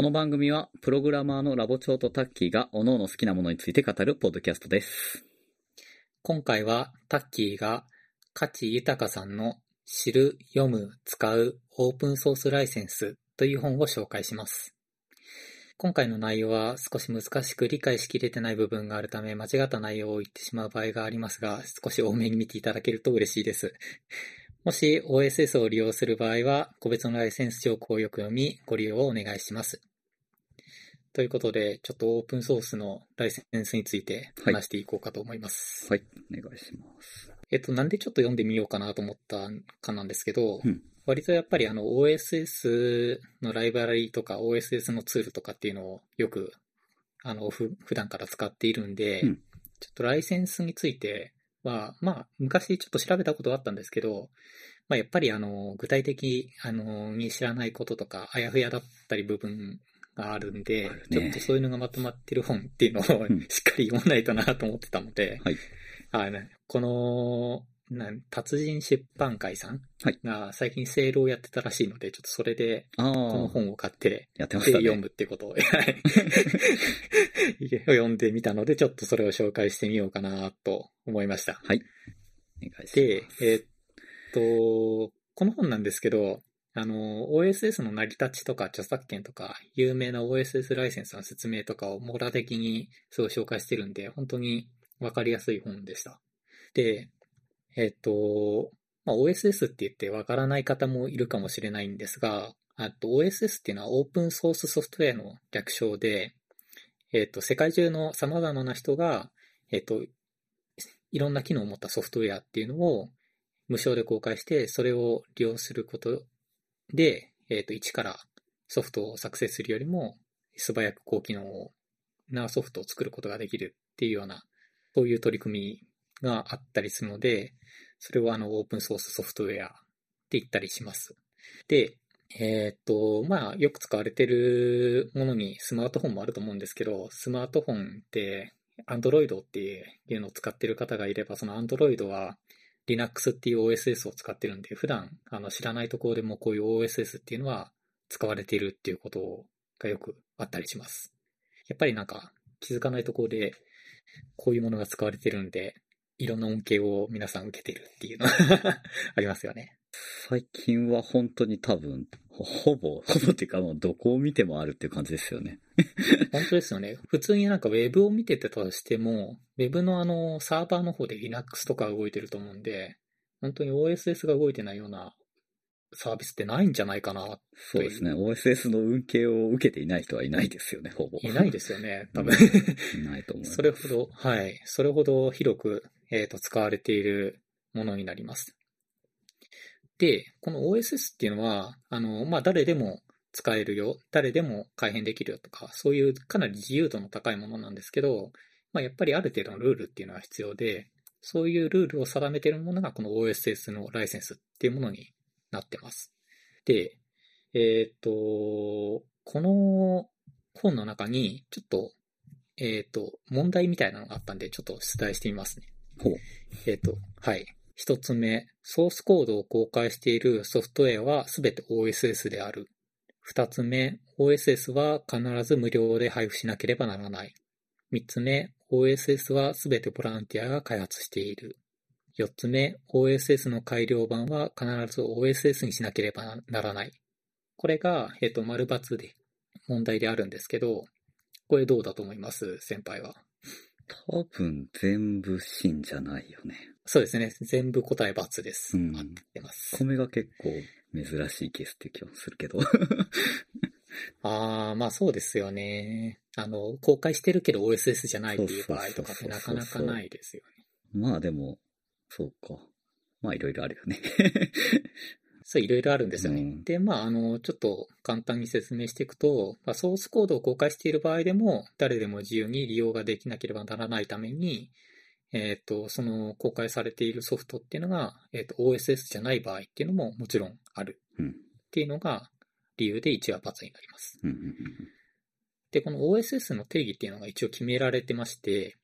この番組は、プログラマーのラボ長とタッキーが、各々好きなものについて語るポッドキャストです。今回はタッキーが価値豊さんの知る、読む、使うオープンソースライセンスという本を紹介します。今回の内容は少し難しく理解しきれてない部分があるため間違った内容を言ってしまう場合がありますが少し多めに見ていただけると嬉しいです。もし OSS を利用する場合は個別のライセンス条項をよく読みご利用をお願いします。ということでちょっとオープンソースのライセンスについて話していこうかと思います。はい、お願いします。えっと、なんでちょっと読んでみようかなと思ったかなんですけど、うん割とやっぱりあの OSS のライブラリとか OSS のツールとかっていうのをよくあのふ普段から使っているんで、うんちょっとライセンスについては、まあ昔ちょっと調べたことはあったんですけど、まあやっぱりあの具体的あのに知らないこととかあやふやだったり部分があるんで、ねちょっとそういうのがまとまってる本っていうのをんしっかり読まないとなと思ってたので、はい。あね、この、なん達人出版会さんはいが最近セールをやってたらしいので、ちょっとそれであこのあ、本を買って、やってましたね。で読むってことを、はい読んでみたので、ちょっとそれを紹介してみようかなと思いました。はい。お願いしでま、す。えーっと、この本なんですけど、あの、OSS の成り立ちとか著作権とか、有名な OSS ライセンスの説明とかを網羅的にすごい紹介してるんで、本当にわかりやすい本でした。で、えっと、まあ、OSS って言ってわからない方もいるかもしれないんですが、あと OSS っていうのはオープンソースソフトウェアの略称で、えっと、世界中の様々な人が、えっと、いろんな機能を持ったソフトウェアっていうのを無償で公開して、それを利用することで、えっ、と、一からソフトを作成するよりも、素早く高機能なソフトを作ることができるっていうような、そういう取り組みがあったりするので、それをあの、オープンソースソフトウェアって言ったりします。で、えっ、と、まあ、よく使われてるものにスマートフォンもあると思うんですけど、スマートフォンって、Android っていうのを使ってる方がいれば、その Android は Linux っていう OSS を使ってるんで、普段あの知らないところでもこういう OSS っていうのは使われているっていうことがよくあったりします。やっぱりなんか気づかないところでこういうものが使われてるんで、いろんな恩恵を皆さん受けてるっていうのが ありますよね。最近は本当に多分、ほほぼ、ほぼっていうかもうどこを見てもあるっていう感じですよね。本当ですよね。普通になんか Web を見てたとしても、Web のあのサーバーの方で Linux とか動いてると思うんで、本当に OSS が動いてないようなサービスってないんじゃないかな。そうですね。OSS の運慶を受けていない人はいないですよね、ほぼ。いないですよね、多分。いないと思います。それほど、はい。それほど広く、えっ、と、使われているものになります。で、この OSS っていうのは、あの、まあ、誰でも使えるよ、誰でも改変できるよとか、そういうかなり自由度の高いものなんですけど、まあ、やっぱりある程度のルールっていうのは必要で、そういうルールを定めているものがこの OSS のライセンスっていうものになってます。で、えっ、と、この本の中に、ちょっと、えっ、と、問題みたいなのがあったんで、ちょっと出題してみますね。ほう。えっ、と、はい。一つ目、ソースコードを公開しているソフトウェアはすべて OSS である。二つ目、OSS は必ず無料で配布しなければならない。三つ目、OSS はすべてボランティアが開発している。四つ目、OSS の改良版は必ず OSS にしなければならない。これが、えっ、と、丸×で問題であるんですけど、これどうだと思います？先輩は。多分全部真じゃないよね。そうですね。全部答え×です。うん合ってます。米が結構珍しいケースって気はするけど。ああ、まあそうですよね。あの、公開してるけど OSS じゃないっていう場合とかってなかなかないですよね。まあでも、そうか。まあいろいろあるよね。そう、いろいろあるんですよね。うんで、まあ、あの、ちょっと簡単に説明していくと、まあ、ソースコードを公開している場合でも、誰でも自由に利用ができなければならないために、えっ、と、その公開されているソフトっていうのが、えっ、と、OSS じゃない場合っていうのももちろんあるうん。っていうのが理由で1は×になります。で、この OSS の定義っていうのが一応決められてまして、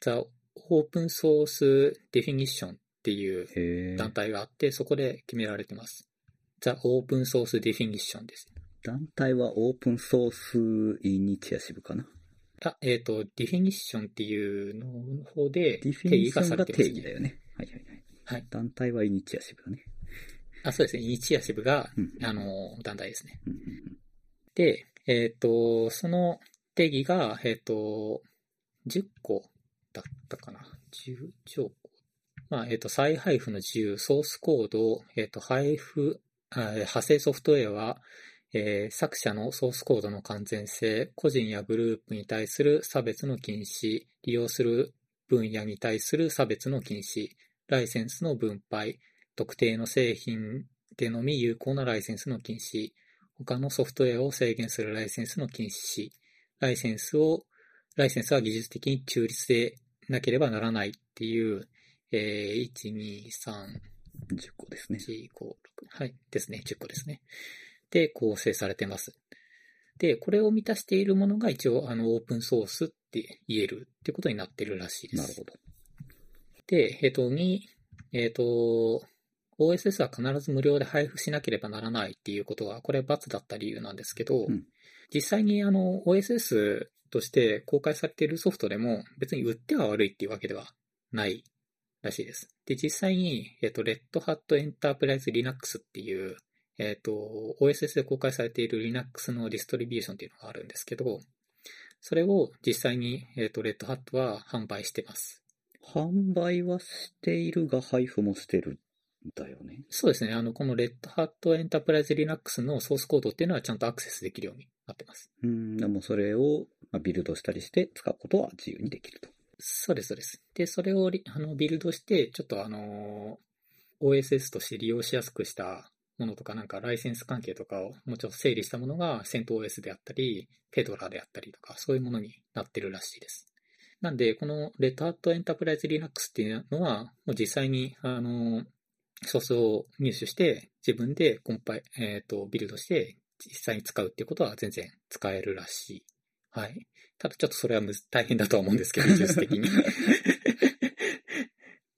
The Open Source Definition っていう。団体があって、そこで決められてます。The Open Source Definition です。団体はオープンソースイニシアティブかな。あ、えっ、と、 definition っていうのの方で definition が定義がされてます、定義だよね。はいはいはい。はい。団体はイニシアティブだね。あ、そうですね。イニシアティブがうん、あの、団体ですね。うんうんで、えっ、と、その定義が、えっ、と、10個だったかな。10条項。まあ、えっ、と、再配布の自由、ソースコード、えっ、と、配布、あ派生ソフトウェアは、えー作者のソースコードの完全性、個人やグループに対する差別の禁止、利用する分野に対する差別の禁止、ライセンスの分配、特定の製品でのみ有効なライセンスの禁止、他のソフトウェアを制限するライセンスの禁止、ライセンスを、ライセンスは技術的に中立でなければならないっていう、えー、1、2、3、10個ですね。1、5、6、はい、ですね、10個ですね。で、構成されてます。で、これを満たしているものが一応、あの、オープンソースって言えるってことになってるらしいです。なるほど。で、えっ、と、に、えっ、と、OSS は必ず無料で配布しなければならないっていうことが、これ罰だった理由なんですけど、うん実際にあの OSS として公開されているソフトでも別に売っては悪いっていうわけではないらしいです。で、実際に、えっ、と、Red Hat Enterprise Linux っていう、えっ、と、OSS で公開されている Linux のディストリビューションっていうのがあるんですけど、それを実際に、えっ、と、Red Hat は販売してます。販売はしているが配布もしてるんだよね。そうですね。あの、この Red Hat Enterprise Linux のソースコードっていうのはちゃんとアクセスできるようになってます。うん、でもそれをまあビルドしたりして使うことは自由にできると。そうです、そうです。で、それをリあのビルドして、ちょっとあの、OSS として利用しやすくしたものとか、なんかライセンス関係とかをもうちょっと整理したものが CentOS であったり、Fedora であったりとか、そういうものになってるらしいです。なんで、この Red Hat Enterprise Linux っていうのは、もう実際に、あの、ソースを入手して、自分でコンパイ、えっ、と、ビルドして、実際に使うっていうことは全然使えるらしい。はい。ただちょっとそれは大変だとは思うんですけど、技術的に。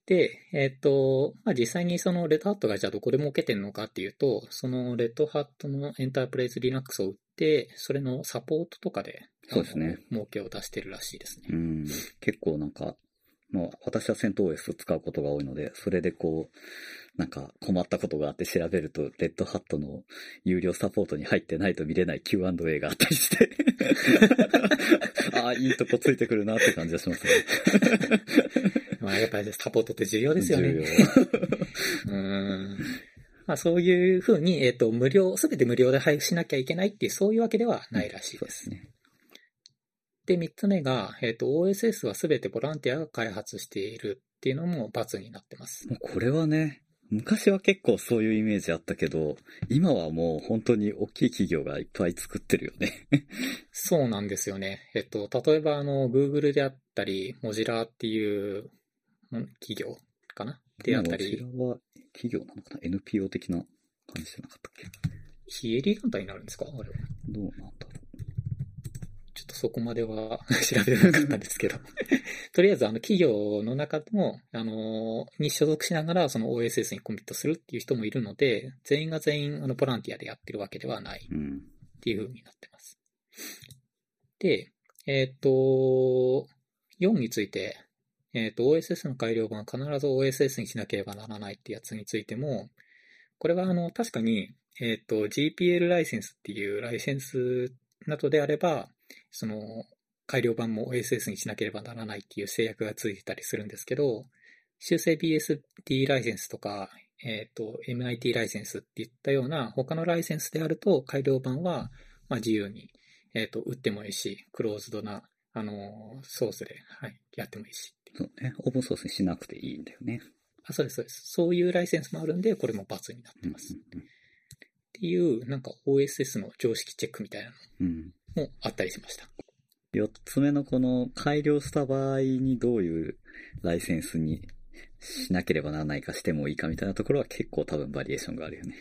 で、えっ、と、まあ、実際にそのレッドハットがじゃあどこで儲けてるのかっていうと、そのレッドハットのエンタープライズリナックスを売って、それのサポートとかで、そうですね儲けを出してるらしいですね。うん、結構なんか、もう私は戦闘 OS 使うことが多いので、それでこう、なんか困ったことがあって調べると、レッドハットの有料サポートに入ってないと見れない Q&A があったりして、ああ、いいとこついてくるなって感じがしますね。まあ、やっぱりサポートって重要ですよね。重要うん。まあ、そういうふうに、えっ、と、無料、すべて無料で配布しなきゃいけないっていう、そういうわけではないらしいで。そうですすね。で、三つ目が、えっ、と、OSS はすべてボランティアが開発しているっていうのも罰になってます。もうこれはね、昔は結構そういうイメージあったけど、今はもう本当に大きい企業がいっぱい作ってるよね。そうなんですよね。えっと、例えば、あの、Google であったり、Mozilla っていううん企業かな？であったこちりら、は企業なのかな ?NPO 的な感じじゃなかったっけ？非営利団体になるんですか？あれは。どうなんそこまでは 調べなかったんですけど。とりあえず、あの、企業の中でも、あの、に所属しながら、その OSS にコミットするっていう人もいるので、全員が全員、あの、ボランティアでやってるわけではない。っていう風になってます。で、えっ、と、4について、えっ、と、OSS の改良版必ず OSS にしなければならないってやつについても、これはあの、確かに、えっ、と、GPL ライセンスっていうライセンスなどであれば、その、改良版も OSS にしなければならないっていう制約がついてたりするんですけど、修正 BSD ライセンスとか、えっ、と、MIT ライセンスっていったような他のライセンスであると、改良版は、まあ、自由に、えっ、と、売ってもいいし、クローズドな、あのーソースで、はい、やってもいいし。そうね。オープンソースにしなくていいんだよね。あ、そうです、そうです。そういうライセンスもあるんで、これも罰になってうんます。っていう、なんか OSS の常識チェックみたいなうんうん。のもあったりしました。四つ目のこの改良した場合にどういうライセンスにしなければならないかしてもいいかみたいなところは結構多分バリエーションがあるよね。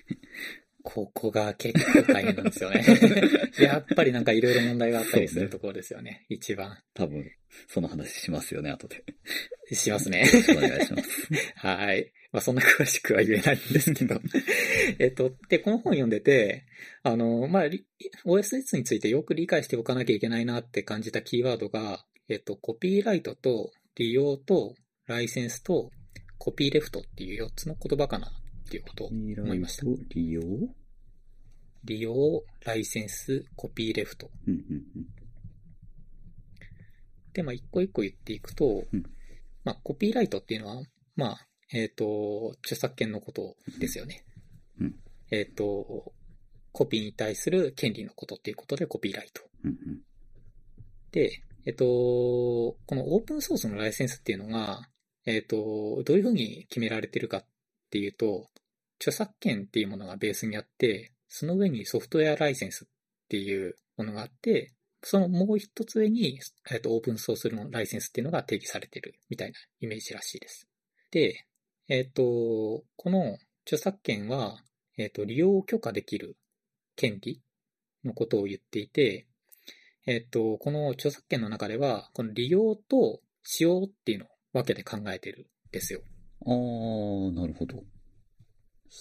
ここが結構大変なんですよね。やっぱりなんかいろいろ問題があったりするところですよね。一番。多分、その話しますよね、後で。しますね。よろしくお願いします。はい。まあそんな詳しくは言えないんですけど。えっと、で、この本読んでて、あの、まあ、リ OSS についてよく理解しておかなきゃいけないなって感じたキーワードが、えっと、コピーライトと利用とライセンスとコピーレフトっていう4つの言葉かなっていうことを思いました。利用利用、ライセンス、コピーレフト。うんうんうん。で、まあ、一個一個言っていくと、うんまあ、コピーライトっていうのは、まあ、えっ、と、著作権のことですよね。うんえっ、と、コピーに対する権利のことっていうことでコピーライト。うんうんで、えっ、と、このオープンソースのライセンスっていうのが、えっ、と、どういうふうに決められてるかっていうと、著作権っていうものがベースにあって、その上にソフトウェアライセンスっていうものがあって、そのもう一つ上に、えっと、オープンソースのライセンスっていうのが定義されてるみたいなイメージらしいです。で、えっと、この著作権は、えっと、利用を許可できる権利のことを言っていて、えっと、この著作権の中では、この利用と使用っていうのを分けて考えてるんですよ。あー、なるほど。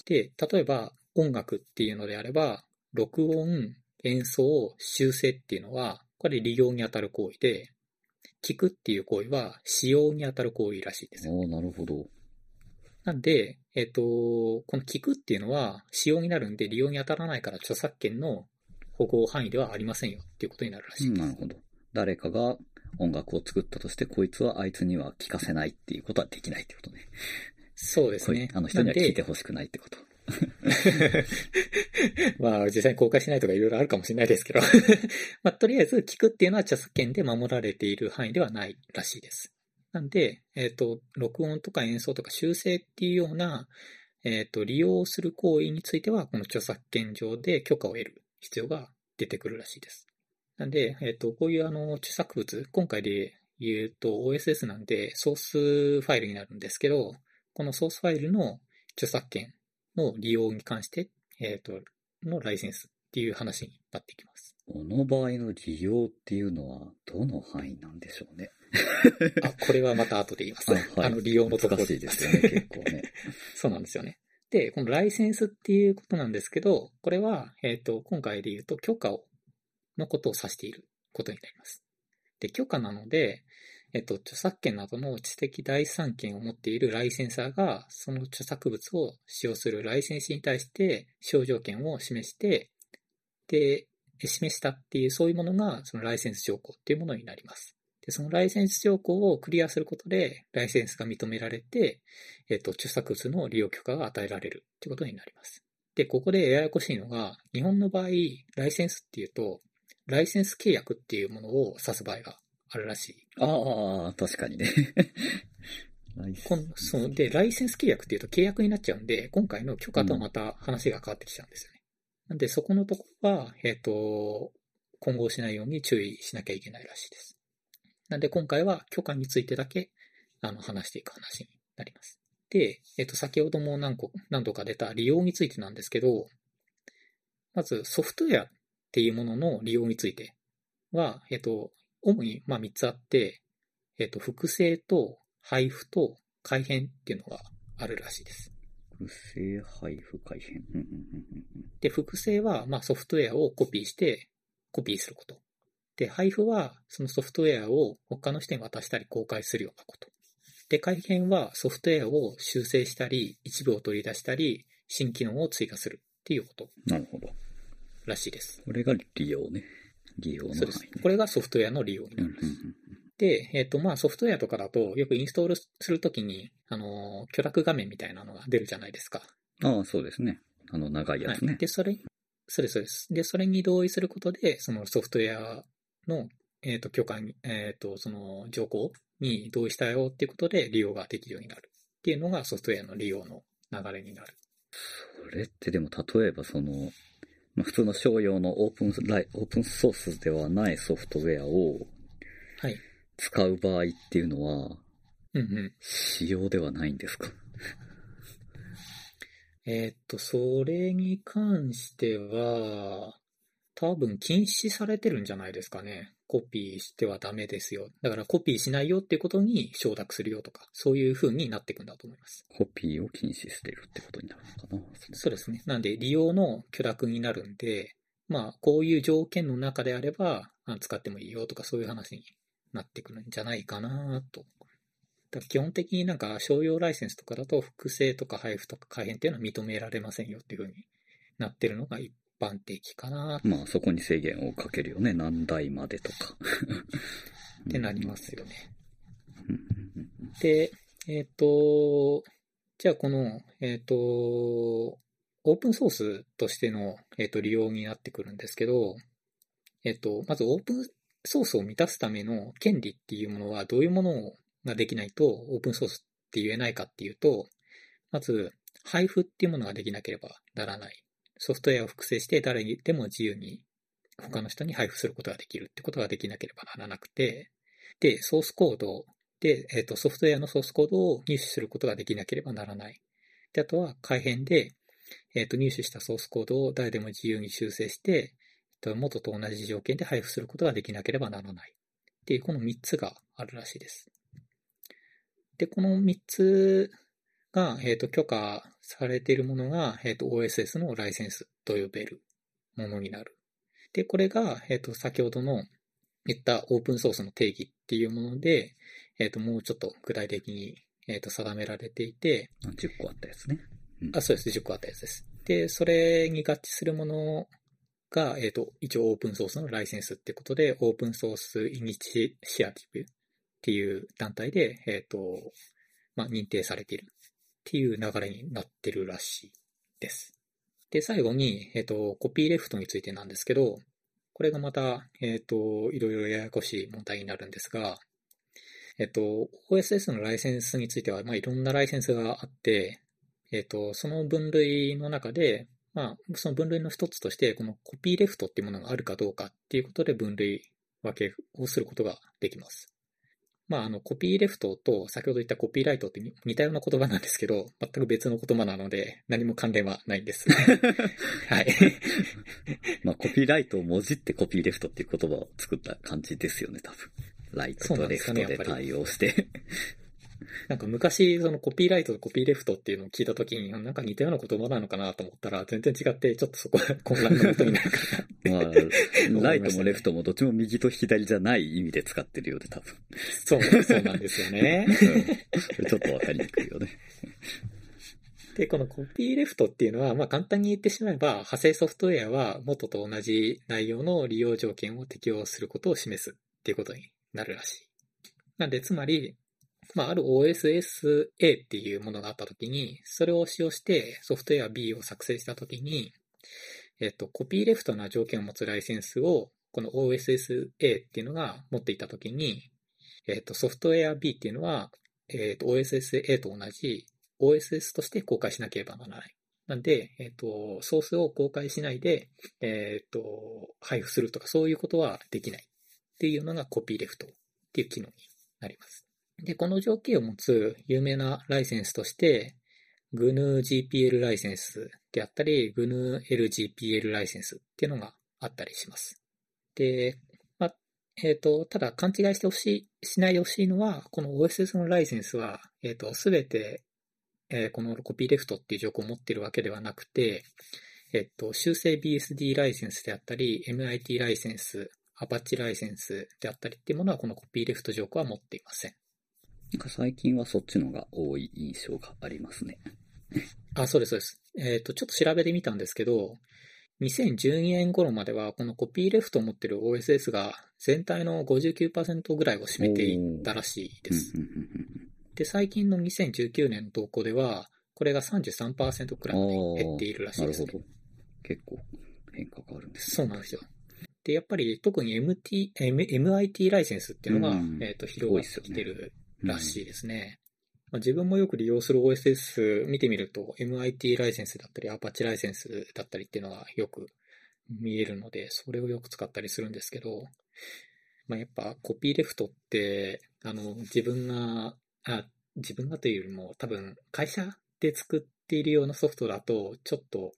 で、例えば音楽っていうのであれば、録音、演奏、修正っていうのは、これ利用に当たる行為で、聞くっていう行為は使用に当たる行為らしいですあ。ー、なるほど。なんで、えっ、と、この聞くっていうのは使用になるんで利用に当たらないから著作権の保護範囲ではありませんよっていうことになるらしいです。なるほど。誰かが音楽を作ったとして、こいつはあいつには聞かせないっていうことはできないってことね。そうですね。あの人には聞いてほしくないってこと。まあ、実際に公開しないとかいろいろあるかもしれないですけど。まあ、とりあえず聞くっていうのは著作権で守られている範囲ではないらしいです。なんで、えっ、と、録音とか演奏とか修正っていうような、えっ、と、利用する行為については、この著作権上で許可を得る必要が出てくるらしいです。なんで、えっ、と、こういうあの、著作物、今回で言うと OSS なんでソースファイルになるんですけど、このソースファイルの著作権の利用に関して、えっ、と、のライセンスっていう話になってきます。この場合の利用っていうのは、どの範囲なんでしょうね？あ、これはまた後で言います。あはいあの、利用のところ難しいですよね、結構ね。そうなんですよね。で、このライセンスっていうことなんですけど、これは、えっ、と、今回で言うと許可を、のことを指していることになります。で、許可なので、えっ、と、著作権などの知的第三権を持っているライセンサーが、その著作物を使用するライセンスに対して、使用条件を示して、で、示したっていう、そういうものが、そのライセンス条項っていうものになります。で、そのライセンス条項をクリアすることで、ライセンスが認められて、えっ、と、著作物の利用許可が与えられるってことになります。で、ここでややこしいのが、日本の場合、ライセンスっていうと、ライセンス契約っていうものを指す場合があるらしい。ああ、確かにね。そうで、ライセンス契約っていうと契約になっちゃうんで、今回の許可とはまた話が変わってきちゃうんですよね。なんで、そこのとこは、えっ、と、混合しないように注意しなきゃいけないらしいです。なんで、今回は許可についてだけ、あの、話していく話になります。で、えっ、と、先ほども何個、何度か出た利用についてなんですけど、まずソフトウェアっていうものの利用については、えっ、と、主にまあ3つあって、えっ、と、複製と配布と改変っていうのがあるらしいです。複製配布改変。で、複製はまあソフトウェアをコピーしてコピーすること。で、配布はそのソフトウェアを他の人に渡したり公開するようなこと。で、改変はソフトウェアを修正したり、一部を取り出したり、新機能を追加するっていうことなるほど。らしいです。これが利用ね。利用のそうです。これがソフトウェアの利用にうんうんなります。で、えっ、と、まあ、ソフトウェアとかだと、よくインストールするときに、あの、許諾画面みたいなのが出るじゃないですか。うん。ああ、そうですね。あの、長いやつね。はい。で、それ、そうです、そうです。で、それに同意することで、そのソフトウェアの、えっ、と、許可に、えっ、と、その条項に同意したよっていうことで利用ができるようになるっていうのがソフトウェアの利用の流れになる。それってでも例えばその、まあ、普通の商用のオープンライ、オープンソースではないソフトウェアをはい。使う場合っていうのは、うんうん。仕様ではないんですか？えーっと、それに関しては、多分禁止されてるんじゃないですかね。コピーしてはダメですよ。だからコピーしないよっていうことに承諾するよとか、そういう風になっていくんだと思います。コピーを禁止してるってことになるのかな。そうですね。なんで、利用の許諾になるんで、まあ、こういう条件の中であれば、あ使ってもいいよとか、そういう話になってくるんじゃないかなと。だから基本的になんか商用ライセンスとかだと、複製とか配布とか改変っていうのは認められませんよっていう風になってるのが一般的かなまあそこに制限をかけるよね。何台までとか。ってなりますよね。で、えっ、と、じゃあこの、えっ、と、オープンソースとしての、えっと利用になってくるんですけど、えっ、と、まずオープンソースを満たすための権利っていうものはどういうものができないとオープンソースって言えないかっていうと、まず配布っていうものができなければならない。ソフトウェアを複製して誰にでも自由に他の人に配布することができるってことができなければならなくて、で、ソースコードで、えっ、と、ソフトウェアのソースコードを入手することができなければならない。で、あとは改変で、えっ、と、入手したソースコードを誰でも自由に修正して、えっと元と同じ条件で配布することができなければならない。っていう、この3つがあるらしいです。で、この3つが、えっ、と、許可されているものが、えっ、と、OSS のライセンスと呼べるものになる。で、これが、えっ、と、先ほどの言ったオープンソースの定義っていうもので、えっ、と、もうちょっと具体的に、えっ、と、定められていて、あ10個あったやつね。うんあ、そうです。10個あったやつです。で、それに合致するものが、えっ、と、一応オープンソースのライセンスってことで、オープンソースイニシアティブっていう団体で、えっ、と、まあ、認定されているっていう流れになってるらしいです。で、最後に、えっ、と、コピーレフトについてなんですけど、これがまた、えっ、と、いろいろややこしい問題になるんですが、えっ、と、OSS のライセンスについては、まあ、いろんなライセンスがあって、えっ、と、その分類の中で、まあ、その分類の一つとして、このコピーレフトっていうものがあるかどうかっていうことで分類分けをすることができます。まあ、あの、コピーレフトと先ほど言ったコピーライトって似たような言葉なんですけど、全く別の言葉なので、何も関連はないんです。はい。まあコピーライトをもじってコピーレフトっていう言葉を作った感じですよね、多分。ライトとレフトで対応して。なんか昔、そのコピーライトとコピーレフトっていうのを聞いたときに、なんか似たような言葉なのかなと思ったら、全然違って、ちょっとそこは混乱のことになるかまあ、思いましたねライトもレフトもどっちも右と左じゃない意味で使ってるようで、多分。そう、そうなんですよね。うんちょっとわかりにくいよね。で、このコピーレフトっていうのは、まあ簡単に言ってしまえば、派生ソフトウェアは元と同じ内容の利用条件を適用することを示すっていうことになるらしい。なんで、つまり、まあ、ある OSSA っていうものがあったときに、それを使用してソフトウェア B を作成したときに、えっと、コピーレフトな条件を持つライセンスを、この OSSA っていうのが持っていたときに、えっと、ソフトウェア B っていうのは、えっと、OSSA と同じ OSS として公開しなければならない。なんで、えっ、と、ソースを公開しないで、えっ、と、配布するとかそういうことはできないっていうのがコピーレフトっていう機能になります。で、この条件を持つ有名なライセンスとして、GNU-GPL ライセンスであったり、GNU-LGPL ライセンスっていうのがあったりします。で、まあ、えっ、と、ただ勘違いしてほしい、しないでほしいのは、この OSS のライセンスは、えっ、と、すべて、えーこのコピーレフトっていう条項を持っているわけではなくて、えっと、修正 BSD ライセンスであったり、MIT ライセンス、Apache ライセンスであったりっていうものはこのコピーレフト条項は持っていません。なんか最近はそっちのが多い印象がありますね。あ、そうです、そうです。えっ、と、ちょっと調べてみたんですけど、2012年頃まではこのコピーレフトを持っている OSS が全体の59%ぐらいを占めていたらしいです。で、最近の2019年の動向では、これが33%くらいまで減っているらしいですね。なるほど。結構変化があるんですねそうなんですよ。で、やっぱり特に MT、M- MIT ライセンスっていうのが、うんえっ、と、広がってきてるらしいですね。まあ、自分もよく利用する OSS 見てみると、MIT ライセンスだったり、Apache ライセンスだったりっていうのがよく見えるので、それをよく使ったりするんですけど、まあ、やっぱコピーレフトって、あの、自分が、あ、自分がというよりも多分会社で作っているようなソフトだと、ちょっと、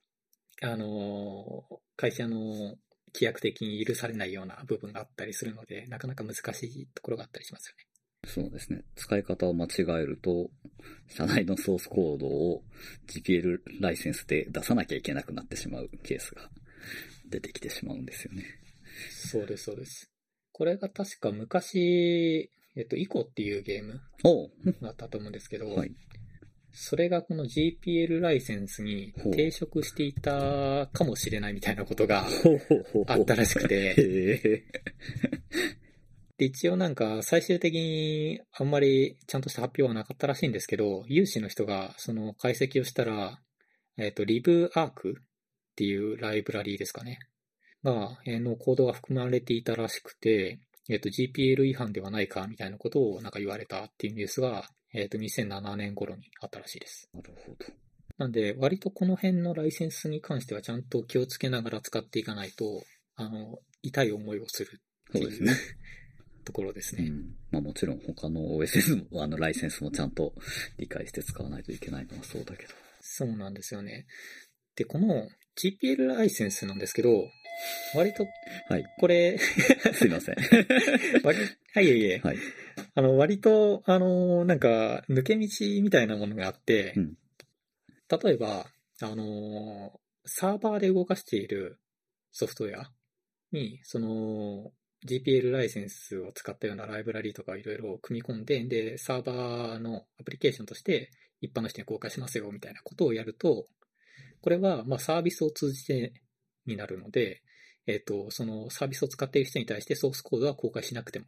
あの会社の規約的に許されないような部分があったりするので、なかなか難しいところがあったりしますよね。そうですね。使い方を間違えると、社内のソースコードを GPL ライセンスで出さなきゃいけなくなってしまうケースが出てきてしまうんですよね。そうです、そうです。これが確か昔、えっと、イコっていうゲームだったと思うんですけど、はい。それがこの GPL ライセンスに抵触していたかもしれないみたいなことがあったらしくて。で、一応なんか最終的にあんまりちゃんとした発表はなかったらしいんですけど、有志の人がその解析をしたら、えっ、と、リブアークっていうライブラリーですかね。が、えーのコードが含まれていたらしくて、えっ、と、GPL 違反ではないかみたいなことをなんか言われたっていうニュースが、えっ、と、2007年頃にあったらしいです。なるほど。なんで、割とこの辺のライセンスに関してはちゃんと気をつけながら使っていかないと、あの、痛い思いをするそうですね。ところですね。うん。まあもちろん他の OSS も、あの、ライセンスもちゃんと理解して使わないといけないのはそうだけど。そうなんですよね。で、この GPL ライセンスなんですけど、割とはい。これ、すいません。割はい、いえいえ、はい。あの、割と、あの、なんか、抜け道みたいなものがあって、うん例えば、あの、サーバーで動かしているソフトウェアに、その、GPL ライセンスを使ったようなライブラリとかいろいろ組み込んで、で、サーバーのアプリケーションとして一般の人に公開しますよみたいなことをやると、これは、まあ、サービスを通じてになるので、えっ、と、そのサービスを使っている人に対してソースコードは公開しなくても、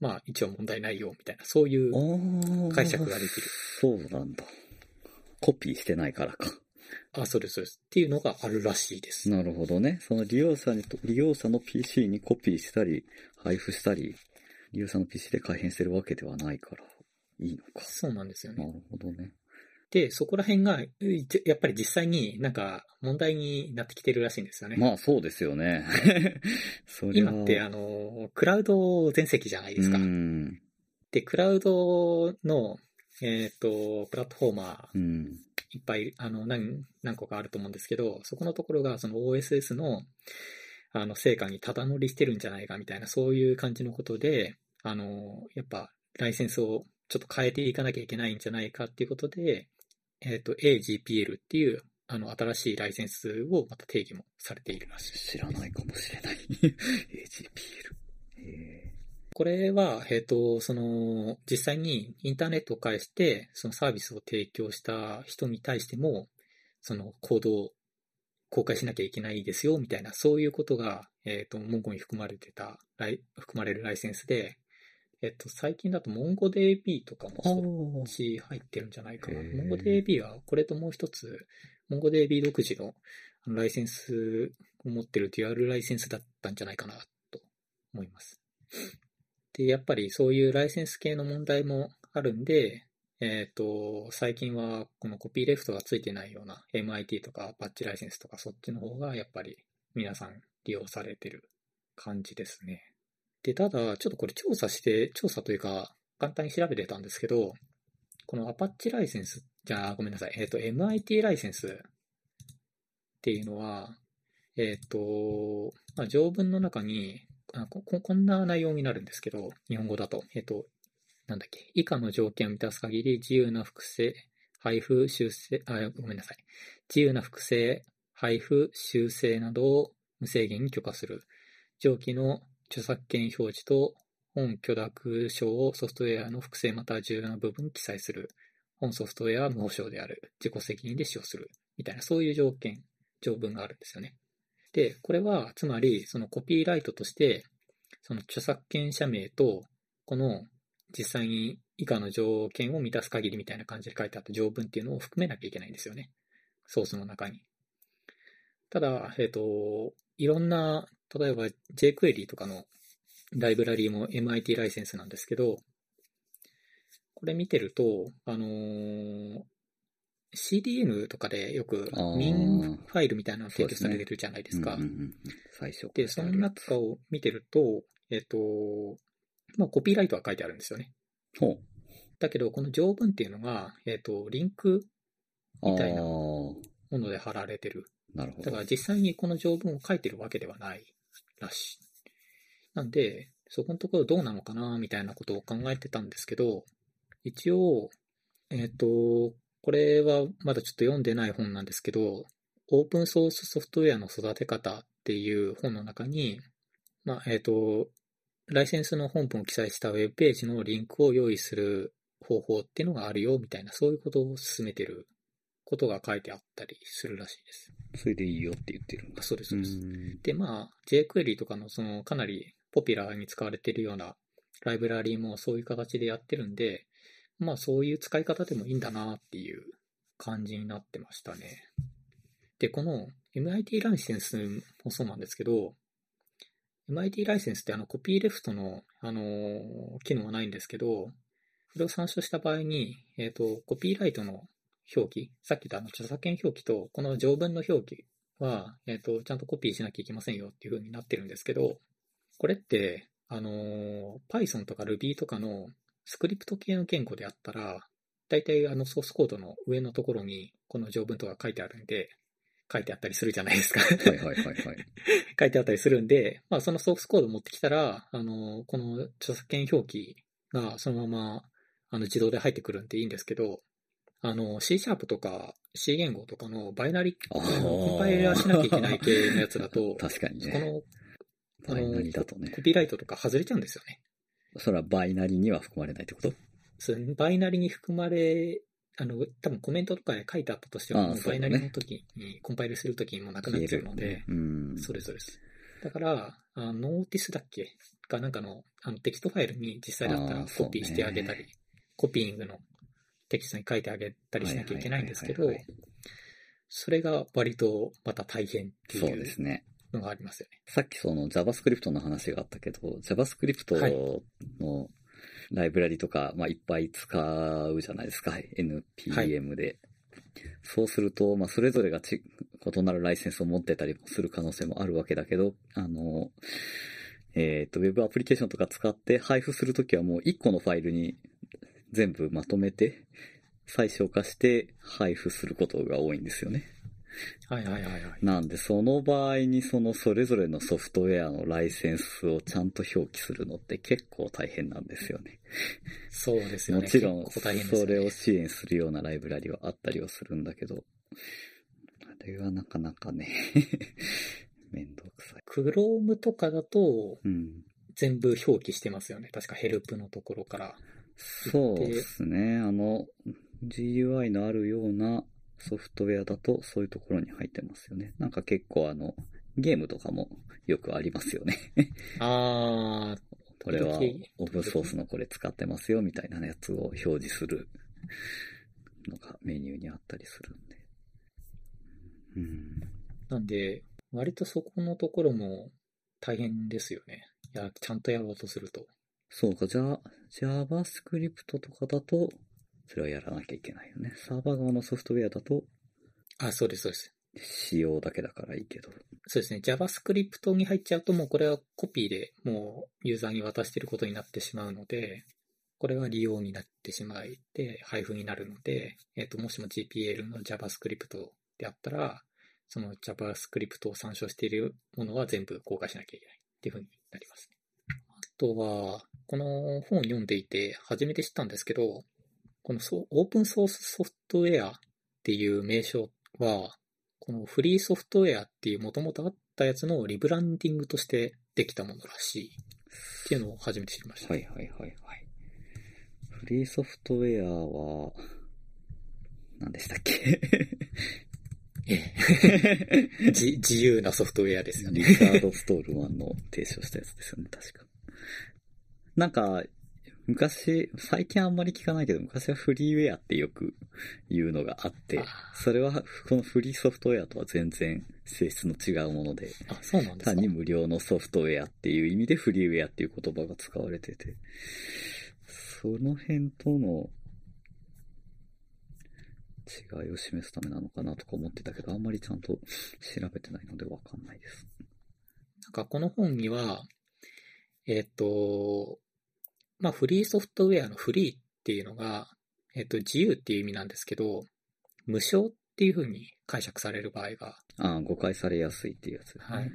まあ、一応問題ないよみたいな、そういう。解釈ができる。そうなんだ。コピーしてないからか。あ、そうです、そうです。っていうのがあるらしいです。なるほどね。その利用者にと、利用者の PC にコピーしたり、配布したり、利用者の PC で改変してるわけではないから、いいのか。そうなんですよね。なるほどね。で、そこら辺が、やっぱり実際になんか問題になってきてるらしいんですよね。まあそうですよね。今って、あの、クラウド全席じゃないですかう。ん。で、クラウドの、えっ、と、プラットフォーマーうん。いっぱい、あの、何、何個かあると思うんですけど、そこのところが、その OSS の、あの、成果にただ乗りしてるんじゃないかみたいな、そういう感じのことで、あの、やっぱ、ライセンスをちょっと変えていかなきゃいけないんじゃないかっていうことで、えっ、と、AGPL っていう、あの、新しいライセンスをまた定義もされているらしい。知らないかもしれない。AGPL。えこれは、えっ、と、その、実際にインターネットを介して、そのサービスを提供した人に対しても、そのコードを公開しなきゃいけないですよ、みたいな、そういうことが、えっ、と、文言に含まれてた、含まれるライセンスで、えっ、と、最近だと MongoDB とかもー、そっあち入ってるんじゃないかな。MongoDB は、これともう一つ、MongoDB 独自のライセンスを持ってるデュアルライセンスだったんじゃないかな、と思います。で、やっぱりそういうライセンス系の問題もあるんで、えっ、と、最近はこのコピーレフトがついてないような MIT とかパッチライセンスとかそっちの方がやっぱり皆さん利用されてる感じですね。で、ただ、ちょっとこれ調査して、調査というか、簡単に調べてたんですけど、このアパッチライセンス、じゃあごめんなさい、えっ、と、MIT ライセンスっていうのは、えっ、と、まあ、条文の中にあこ、こんな内容になるんですけど、日本語だと、えっ、と、なんだっけ、以下の条件を満たす限り自由な複製、配布、修正、あ、ごめんなさい。自由な複製、配布、修正などを無制限に許可する。上記の著作権表示と本許諾証をソフトウェアの複製または重要な部分に記載する。本ソフトウェアは無保証である。自己責任で使用する。みたいな、そういう条件、条文があるんですよね。で、これは、つまり、そのコピーライトとして、その著作権者名と、この実際に以下の条件を満たす限りみたいな感じで書いてあった条文っていうのを含めなきゃいけないんですよね。ソースの中に。ただ、えっ、と、いろんな、例えば jQuery とかのライブラリーも MIT ライセンスなんですけど、これ見てると、あのー CDN とかでよくあーミンファイルみたいなのが提供されてるじゃないですか。最初で、その中を見てると、えっ、と、まあ、コピーライトは書いてあるんですよね。ほう。だけど、この条文っていうのが、えっ、と、リンクみたいなあもので貼られてる。ーなるほど。だから実際にこの条文を書いてるわけではないらしい。なんで、そこのところどうなのかな、みたいなことを考えてたんですけど、一応、えっ、と、これはまだちょっと読んでない本なんですけど、オープンソースソフトウェアの育て方っていう本の中に、まあ、えっ、と、ライセンスの本文を記載したウェブページのリンクを用意する方法っていうのがあるよ、みたいな、そういうことを進めてることが書いてあったりするらしいです。それでいいよって言ってる。あそうです、そうです。んで、まあ、jQuery とかのそのかなりポピュラーに使われているようなライブラリーもそういう形でやってるんで、まあそういう使い方でもいいんだなっていう感じになってましたね。で、この MIT ライセンスもそうなんですけど、MIT ライセンスってあのコピーレフトの、あのー機能はないんですけど、それを参照した場合に、えっ、と、コピーライトの表記、さっき言ったあの著作権表記と、この条文の表記は、えっ、と、ちゃんとコピーしなきゃいけませんよっていう風になってるんですけど、これって、あのー Python とか Ruby とかのスクリプト系の言語であったら、大体あのソースコードの上のところにこの条文とか書いてあるんで、書いてあったりするじゃないですか。はいはいはいはい。書いてあったりするんで、まあそのソースコード持ってきたら、あの、この著作権表記がそのままあの自動で入ってくるんでいいんですけど、あの C シャープとか C 言語とかのバイナリあーあのコンパイラーしなきゃいけない系のやつだと、確かにこね。のバイナリだとね。コピーライトとか外れちゃうんですよね。それはバイナリには含まれないってこと？そのバイナリに含まれ、あの、多分コメントとかで書いてあったとしても、ああバイナリの時に、コンパイルする時にもなくなっちゃうので、うん。そうです、そうです。だから、あ NOTICE だっけ？かなんかのあのテキストファイルに実際だったらコピーしてあげたり、 COPYING のテキストに書いてあげたりしなきゃいけないんですけどそれが割とまた大変ってそういうですね。のがありますよね。さっきその JavaScript の話があったけど、JavaScript はいのライブラリとか、まあ、いっぱい使うじゃないですか。NPM で。そうすると、まあ、それぞれがち異なるライセンスを持ってたりもする可能性もあるわけだけど、あの、えっ、と、Web アプリケーションとか使って配布するときはもう1個のファイルに全部まとめて、最小化して配布することが多いんですよね。はいはいはいはい。なんで、その場合にそのそれぞれのソフトウェアのライセンスをちゃんと表記するのって結構大変なんですよね。そうですよね。もちろん、それを支援するようなライブラリはあったりはするんだけど、あれはなかなかね、めんどくさい。Chrome とかだとうん。全部表記してますよね。確かヘルプのところから。そうですね。あの、GUI のあるようなソフトウェアだとそういうところに入ってますよね。なんか結構あの、ゲームとかもよくありますよね。あ これはオープンソースのこれ使ってますよみたいなやつを表示するのがメニューにあったりするんで。うん。ーなんで、割とそこのところも大変ですよね。いや、ちゃんとやろうとすると。そうか、じゃあ、JavaScript とかだと、それはやらなきゃいけないよね。サーバー側のソフトウェアだと、あ、そうです、そうです。仕様だけだからいいけど。そうですね。JavaScript に入っちゃうともうこれはコピーでもうユーザーに渡していることになってしまうので、これは利用になってしまいで配布になるので、えっ、と、もしも GPL の JavaScript であったら、その JavaScript を参照しているものは全部公開しなきゃいけないっていうふうになります。あとは、この本を読んでいて初めて知ったんですけど、このソオープンソースソフトウェアっていう名称は、このフリーソフトウェアっていう元々あったやつのリブランディングとしてできたものらしいっていうのを初めて知りました。はいはいはいはい。フリーソフトウェアは、何でしたっけ？ええ 自自由なソフトウェアですよね。リチャード・ストールマンの提唱したやつですよね、確か。なんか、昔、最近あんまり聞かないけど、昔はフリーウェアってよく言うのがあってあ、それは、このフリーソフトウェアとは全然性質の違うもので、あ、そうなんですか？単に無料のソフトウェアっていう意味でフリーウェアっていう言葉が使われてて、その辺との違いを示すためなのかなとか思ってたけど、あんまりちゃんと調べてないのでわかんないです。なんかこの本には、えっ、と、まあフリーソフトウェアのフリーっていうのが、えっ、と自由っていう意味なんですけど、無償っていうふうに解釈される場合がああ、誤解されやすいっていうやつね。はい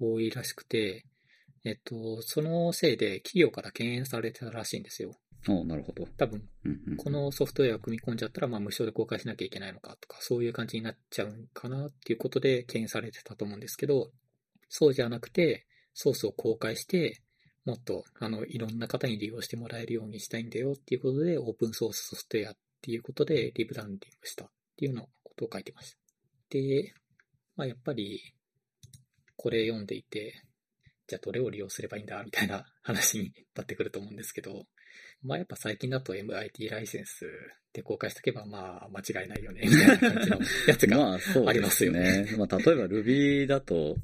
多いらしくて、えっと、そのせいで企業から敬遠されてたらしいんですよ。おなるほど。多分、うんうん、このソフトウェアを組み込んじゃったら、まあ無償で公開しなきゃいけないのかとか、そういう感じになっちゃうかなっていうことで敬遠されてたと思うんですけど、そうじゃなくて、ソースを公開して、もっと、あの、いろんな方に利用してもらえるようにしたいんだよっていうことで、オープンソースソフトウェアっていうことでリブランディングしたっていうようなことを書いてました。で、まあやっぱり、これ読んでいて、じゃあどれを利用すればいいんだみたいな 話になってくると思うんですけど、まあやっぱ最近だと MIT ライセンスで公開しとけばまあ間違いないよね、みたいな感じのやつが。まありでますすよねね。まあ例えば Ruby だと、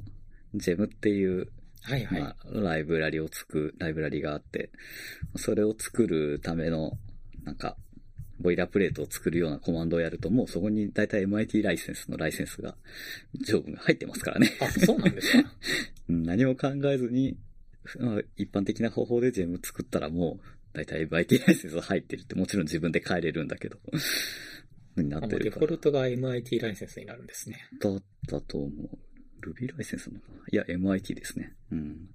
Gem っていう、はいはい。まあ、ライブラリをつく、ライブラリがあって、それを作るための、なんか、ボイラープレートを作るようなコマンドをやると、もうそこに大体 MIT ライセンスのライセンスが、条文が入ってますからね。あ、そうなんですか？うん何も考えずに、まあ一般的な方法でジェム作ったらもう、大体 MIT ライセンスが入ってるって、もちろん自分で変えれるんだけど、になってるから。デフォルトが MIT ライセンスになるんですね。だったと思う。Ruby ライセンスなのいや、MIT ですね。うん。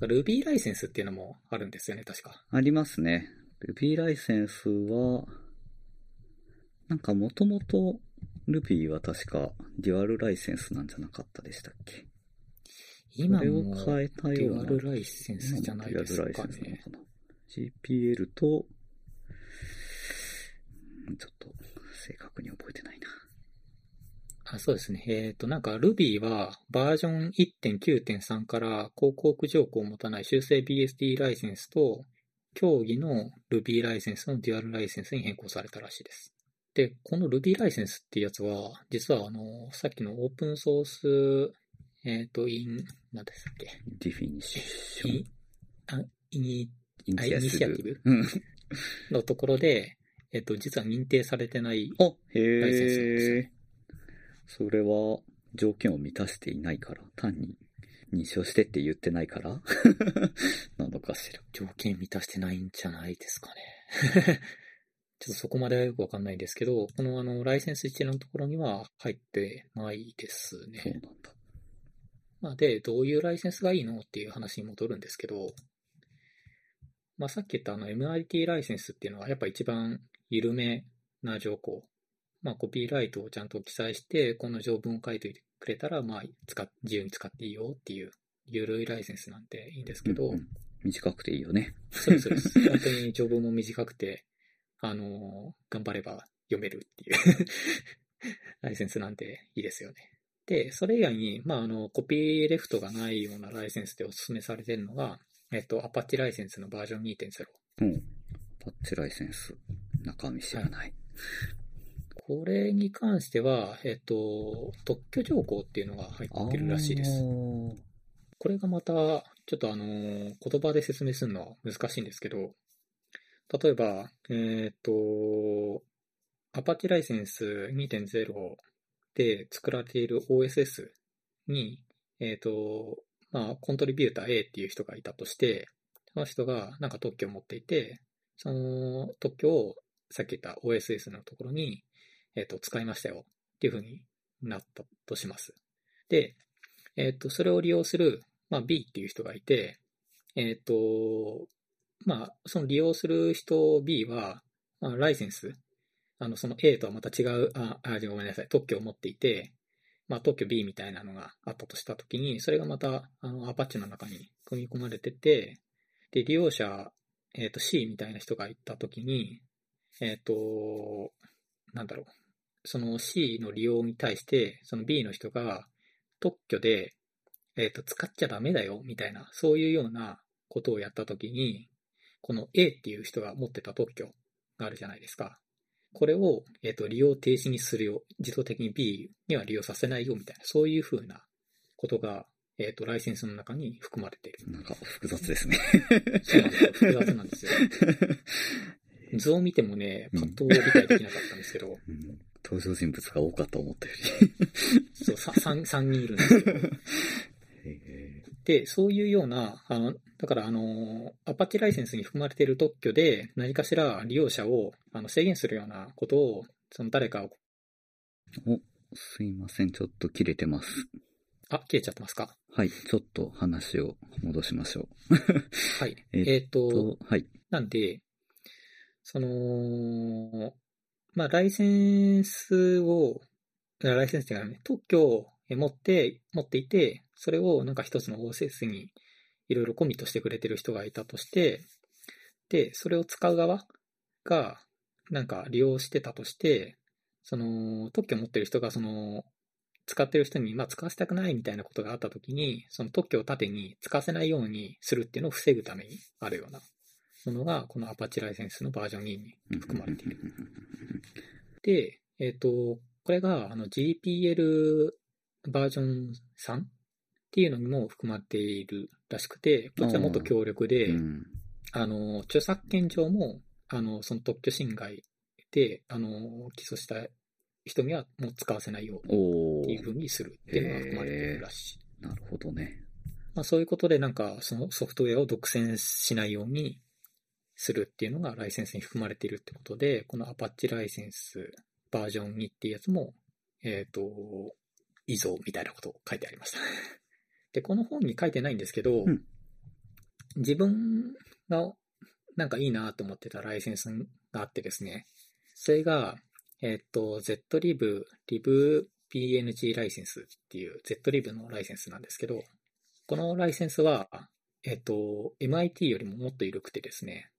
Ruby ライセンスっていうのもあるんですよね、確か。ありますね。Ruby ライセンスは、なんかもともと Ruby は確かデュアルライセンスなんじゃなかったでしたっけ？今も変えたデような。ュアルライセンスじゃないですかデュアルライセンスなのね。かな GPL と、ちょっと正確に覚えてないな。あそうですね。えっ、と、なんか Ruby はバージョン1.9.3から広告条項を持たない修正 BSD ライセンスと競技の Ruby ライセンスのデュアルライセンスに変更されたらしいです。で、この Ruby ライセンスっていうやつは、実はあの、さっきのオープンソース、えっ、と、イン、何でしたっけ？ディフィニッションイン。あイニイニシアティブうん。のところで、えっ、と、実は認定されてないあ、ライセンスなんですへよえ。それは条件を満たしていないから、単に認証してって言ってないから なのかしら。条件満たしてないんじゃないですかね。ちょっとそこまではよくわかんないんですけど、このあの、ライセンス一覧のところには入ってないですそうね。なんだ。まあ、で、どういうライセンスがいいのっていう話に戻るんですけど、まあ、さっき言ったあの MIT ライセンスっていうのはやっぱ一番緩めな条項。まあ、コピーライトをちゃんと記載して、この条文を書いておいてくれたら、まあ、使っ自由に使っていいよっていう、緩いライセンスなんていいんですけど、うんうん短くていいよね。そうです、そうです。本当に条文も短くて、あの、頑張れば読めるっていう ライセンスなんていいですよね。で、それ以外に、まあ、あの、コピーレフトがないようなライセンスでお勧めされているのが、えっと、アパッチライセンスのバージョン2.0。うん。パッチライセンス。中身知らない。これに関しては、えっと、特許条項っていうのが入ってるらしいです。これがまた、ちょっとあの、言葉で説明するのは難しいんですけど、例えば、えっ、と、アパッチライセンス2.0で作られている OSS に、えっ、と、まあ、コントリビューター A っていう人がいたとして、その人がなんか特許を持っていて、その特許をさっき言った OSS のところに、えっ、と、使いましたよ。っていうふうになったとします。で、えっ、と、それを利用する、まあ、B っていう人がいて、えっ、と、まあ、その利用する人 B は、まあ、ライセンス、あの、その A とはまた違う、あ、あ、ごめんなさい、特許を持っていて、まあ、特許 B みたいなのがあったとしたときに、それがまた、あの、アパッチの中に組み込まれてて、で、利用者、えっ、と、C みたいな人がいたときに、えっ、と、なんだろう、その C の利用に対して、その B の人が特許で、えっ、と、使っちゃダメだよ、みたいな、そういうようなことをやったときに、この A っていう人が持ってた特許があるじゃないですか。これを、えっ、と、利用停止にするよ。自動的に B には利用させないよ、みたいな、そういうふうなことが、えっ、と、ライセンスの中に含まれている。なんか複雑ですね。そうなんですよ。複雑なんですよ。図を見てもね、パッと理解できなかったんですけど、うん登場人物が多かった思ったよそう、さ三三人いるんですよ。で、そういうような、あの、だから、あの、アパッチライセンスに含まれている特許で、何かしら利用者をあの制限するようなことを、その誰かを、お、すいません。ちょっと切れてます。あ、消えちゃってますか？はい。ちょっと話を戻しましょう。はい。え えっ、と、と、はい。なんで、その、まあ、ライセンスを、ライセンスっていうかね、特許を持って、持っていて、それをなんか一つの OSS にいろいろコミットしてくれてる人がいたとして、で、それを使う側が、なんか利用してたとして、その、特許を持ってる人が、その、使ってる人に、まあ、使わせたくないみたいなことがあったときに、その特許を盾に使わせないようにするっていうのを防ぐためにあるようなものが、このアパッチライセンスのバージョン2に含まれている。で、えっ、と、これがあの GPL バージョン3っていうのにも含まれているらしくて、こっちはもっと強力で、うん。あの、著作権上も、あの、その特許侵害で、あの、起訴した人にはもう使わせないようおっていうふーうにするっていうのが含まれているらしい。なるほどね。まあ、そういうことでなんかそのソフトウェアを独占しないようにするっていうのがライセンスに含まれているってことで、この Apache ライセンスバージョン2っていうやつも、えっ、と、依存みたいなことを書いてありました。で、この本に書いてないんですけど、うん自分がなんかいいなと思ってたライセンスがあってですね、それが、えっ、と、ZLib、LibPNG ライセンスっていう ZLib のライセンスなんですけど、このライセンスは、えっ、と、MIT よりももっと緩くてですね。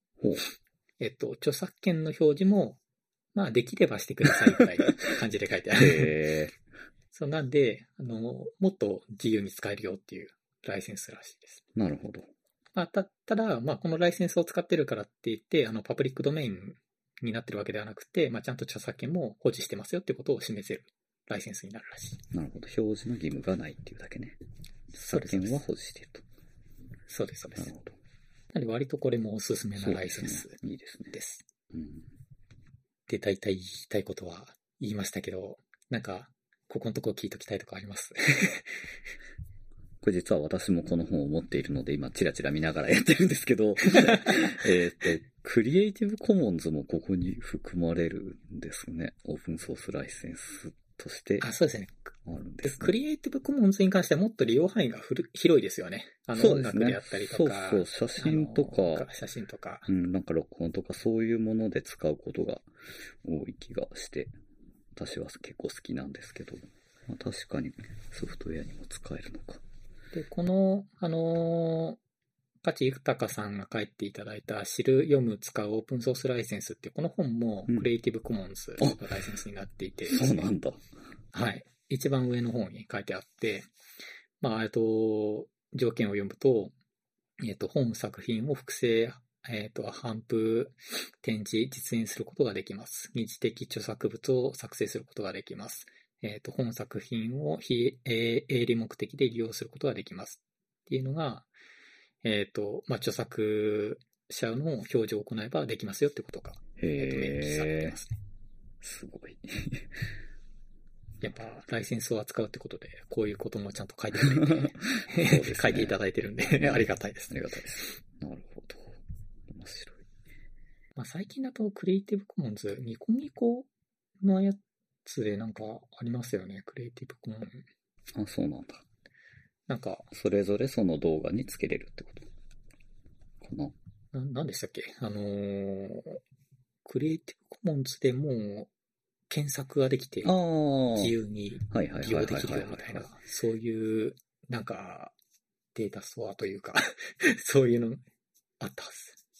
えっ、と、著作権の表示も、まあ、できればしてくださいみたいな感じで書いてある。へ そうなんで、あの、もっと自由に使えるよっていうライセンスらしいです。ーなるほど。まあ、た、ただ、まあ、このライセンスを使ってるからって言って、あの、パブリックドメインになってるわけではなくて、まあ、ちゃんと著作権も保持してますよってことを示せるライセンスになるらしい。なるほど。表示の義務がないっていうだけね。そうです作権は保持していると。そうです、そうです。なるほど。なので、割とこれもおすすめなライセンスですね。いいですね。うん。で、大体言いたいことは言いましたけど、なんか、ここのとこ聞いときたいとかあります？これ実は私もこの本を持っているので、今チラチラ見ながらやってるんですけど、えっと、クリエイティブコモンズもここに含まれるんですね。オープンソースライセンスとしてあ、そうですね。あるんですクリエイティブコモンズに関してはもっと利用範囲がふる広いですよね。あの、音そうですね楽であったりとか。そうそう写真とか写真とか。うん、なんか録音とかそういうもので使うことが多い気がして、私は結構好きなんですけど、まあ、確かにソフトウェアにも使えるのか。で、この、あのー、ガチ豊さんが書いていただいた知る、読む、使うオープンソースライセンスって、この本もうんクリエイティブコモンズのライセンスになっていて、そうなんだ。はい。一番上の方に書いてあって、まあ、えっと、条件を読むと、えっと、本作品を複製、えっと、頒布、展示、実演することができます。二次的著作物を作成することができます。えっと、本作品を非営営利目的で利用することができます。っていうのが、えっと、まあ、著作者の表示を行えばできますよってことが、えっと、明記されてへますね。ー。すごい。やっぱ、ライセンスを扱うってことで、こういうこともちゃんと書いてくれて、ね書いていただいてるんで、ありがたいですね。ありがたいです。なるほど。面白い。まあ、最近だと、クリエイティブコモンズ、ニコニコのやつでなんかありますよね、クリエイティブコモン。あ、そうなんだ。なんか、それぞれその動画につけれるってこと？かな。ななんでしたっけ？あのークリエイティブコモンズでもう、検索ができて。自由に利用できるよみたいな、そういう、なんか、データストアというか、そういうのあったはず。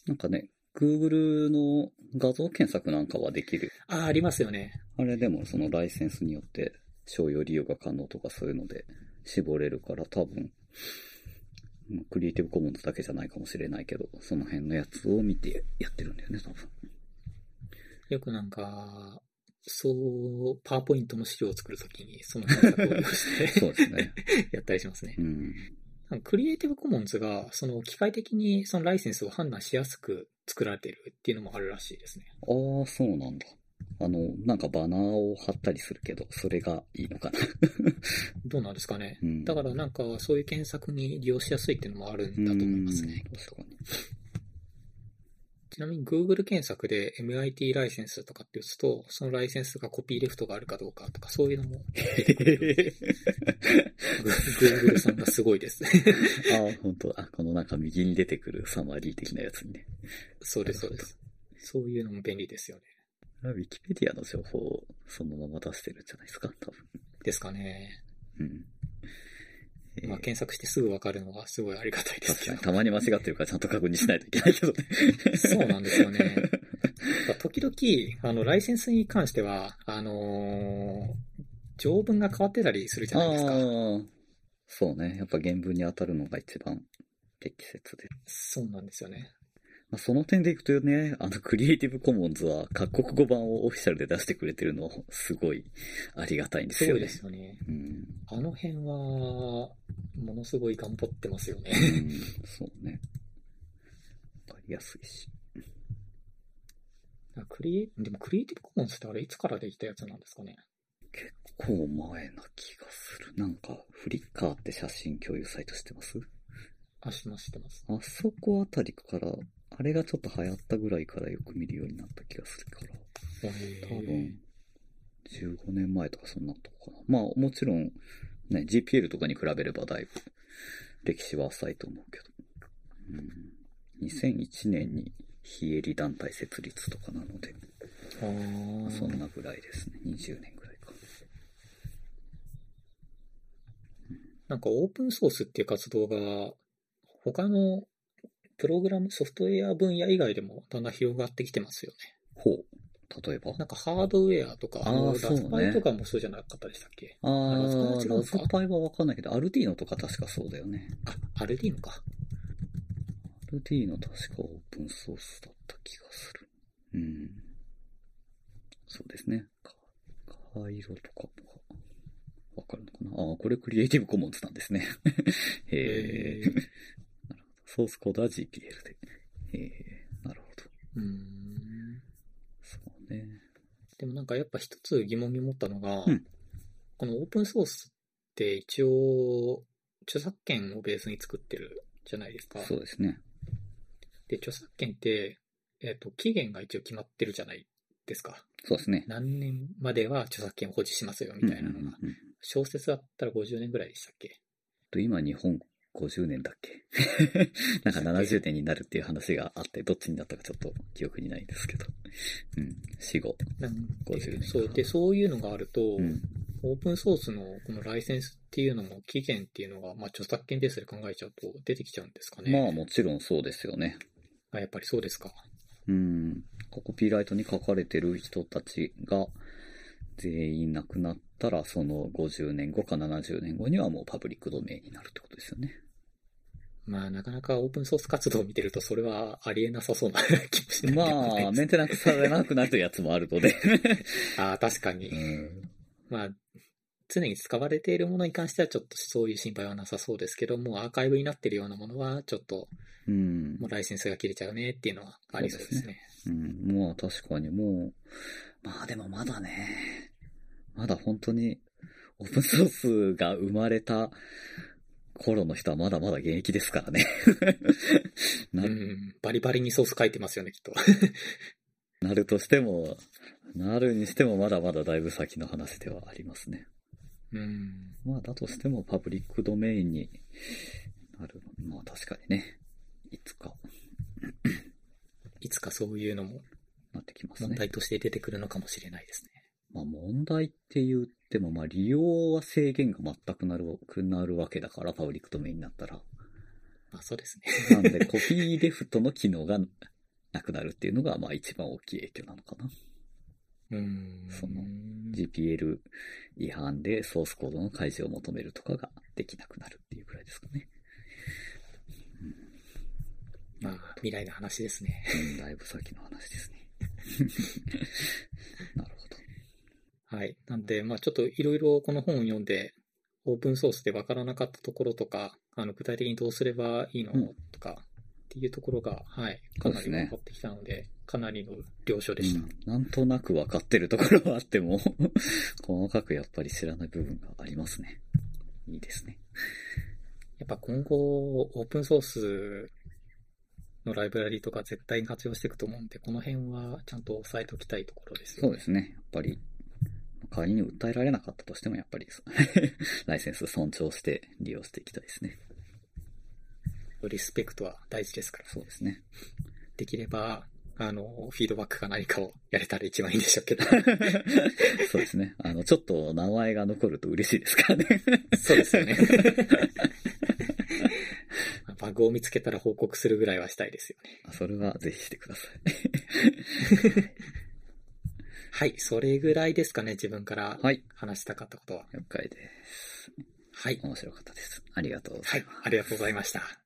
なんかね、Google の画像検索なんかはできる。ああ、ありますよね。あれでもそのライセンスによって商用利用が可能とかそういうので絞れるから多分、まあクリエイティブコモンズだけじゃないかもしれないけど、その辺のやつを見てやってるんだよね、多分。よくなんか、そう、パワーポイントの資料を作るときに、その検索を利用してそうですね。やったりしますねう。ん。クリエイティブコモンズが、その機械的にそのライセンスを判断しやすく作られているっていうのもあるらしいですね。ああ、そうなんだ。あの、なんかバナーを貼ったりするけど、それがいいのかな。どうなんですかね。うん、だからなんかそういう検索に利用しやすいっていうのもあるんだと思いますね。うん確かに。ちなみに Google 検索で MIT ライセンスとかって打つと、そのライセンスがコピーレフトがあるかどうかとか、そういうのも Google さんがすごいです。あ、本当だ。このなんか右に出てくるサマリー的なやつにね。そうです、そうです。そういうのも便利ですよね。ウィキペディアの情報をそのまま出してるんじゃないですか、多分。ですかね。うん。えーまあ検索してすぐわかるのがすごいありがたいですけど。たまに間違ってるからちゃんと確認しないといけないけどね。そうなんですよね。まあ時々、あの、ライセンスに関しては、あのー条文が変わってたりするじゃないですか。ああ、そうね。やっぱ原文に当たるのが一番適切で。そうなんですよね。まあ、その点でいくとね、あの、クリエイティブコモンズは各国語版をオフィシャルで出してくれてるのすごいありがたいんですよね。そうですよね。うん。あの辺は、ものすごい頑張ってますよね。うん、そうね。わかりやすいし。クリエでもクリエイティブコモンズってあれいつからできたやつなんですかね？結構前な気がする。なんか、フリッカーって写真共有サイト知ってます？あ、知ってます、知ってます。あそこあたりから、あれがちょっと流行ったぐらいからよく見るようになった気がするから。多分、15年前とかそんなとこかな。まあ、もちろん、ね、GPL とかに比べればだいぶ歴史は浅いと思うけど。うん、2001年に非営利団体設立とかなので、あーそんなぐらいですね。20年ぐらいか。なんかオープンソースっていう活動が、他のプログラム、ソフトウェア分野以外でもだんだん広がってきてますよね。ほう。例えば？なんかハードウェアとか、ラそうねスパイとかもそうじゃなかったでしたっけ？あー、ラズパイはわかんないけど、アルディーノとか確かそうだよね。あ、アルディーノか。アルディーノ確かオープンソースだった気がする。うん。そうですね。かカイロとかもわかるのかな？ああ、これクリエイティブコモンズなんですね。へえ。ソースコードは GPL で。へえ、なるほど。うーん。そうね。でもなんかやっぱ一つ疑問に思ったのが、うんこのオープンソースって一応、著作権をベースに作ってるじゃないですか。そうですね。で、著作権って、えっ、と、期限が一応決まってるじゃないですか。そうですね。何年までは著作権を保持しますよみたいなのが。うんうんうんうん小説だったら50年ぐらいでしたっけ？と今日本50年だっけ？なんか70年になるっていう話があって、どっちになったかちょっと記憶にないんですけど。うん。死後。なん50年でそうで、そういうのがあると、うん。オープンソースのこのライセンスっていうのも期限っていうのが、まあ、著作権ベースで考えちゃうと出てきちゃうんですかね。まあもちろんそうですよね。あ、やっぱりそうですか。うん。コピーライトに書かれてる人たちが全員亡くなったら、その50年後か70年後にはもうパブリックドメインになるってことですよね。まあ、なかなかオープンソース活動を見てると、それはありえなさそうな 気もしないでまあ、メンテナンスされなくなるやつもあるので。ああ、確かに。うん。まあ、常に使われているものに関してはちょっとそういう心配はなさそうですけども、アーカイブになっているようなものは、ちょっとうんもうライセンスが切れちゃうねっていうのはありそうですね。うん、まあ確かにもう、まあでもまだね、まだ本当にオープンソースが生まれた頃の人はまだまだ現役ですからね。な うん、バリバリにソース書いてますよね、きっと。なるとしても、なるにしてもまだまだだいぶ先の話ではありますね。うん。まあだとしてもパブリックドメインになる。まあ確かにね、いつかいつかそういうのもなってきます問ね。題として出てくるのかもしれないですね。まあ問題って言っても、まあ利用は制限が全くなるくなるわけだから、パブリックドメインになったら。まあそうですね。なんで、コピーデフトの機能がなくなるっていうのが、まあ一番大きい影響なのかな。うん。その GPL 違反でソースコードの開示を求めるとかができなくなるっていうくらいですかね。まあ、未来の話ですね。うん、だいぶ先の話ですね。なるほど。はい。なんで、まあちょっといろいろこの本を読んで、オープンソースでわからなかったところとか、あの、具体的にどうすればいいのうんとか、っっていうところが、はい、かなり分かってきたので、かなりの了承でした。うんなんとなく分かってるところはあっても、細かくやっぱり知らない部分がありますね。いいですね。やっぱ今後、オープンソースのライブラリとか絶対に活用していくと思うんで、この辺はちゃんと押さえておきたいところですよね。そうですね。やっぱり、仮に訴えられなかったとしても、やっぱり、ライセンス尊重して利用していきたいですね。リスペクトは大事ですから。そうですね。できれば、あの、フィードバックか何かをやれたら一番いいんでしょうけど。そうですね。あの、ちょっと名前が残ると嬉しいですからね。そうですよね。バグを見つけたら報告するぐらいはしたいですよね。それはぜひしてくださはい、それぐらいですかね、自分からい。はい。話したかったことは。了解です。はい。面白かったです。ありがとうござはいいます。、ありがとうございました。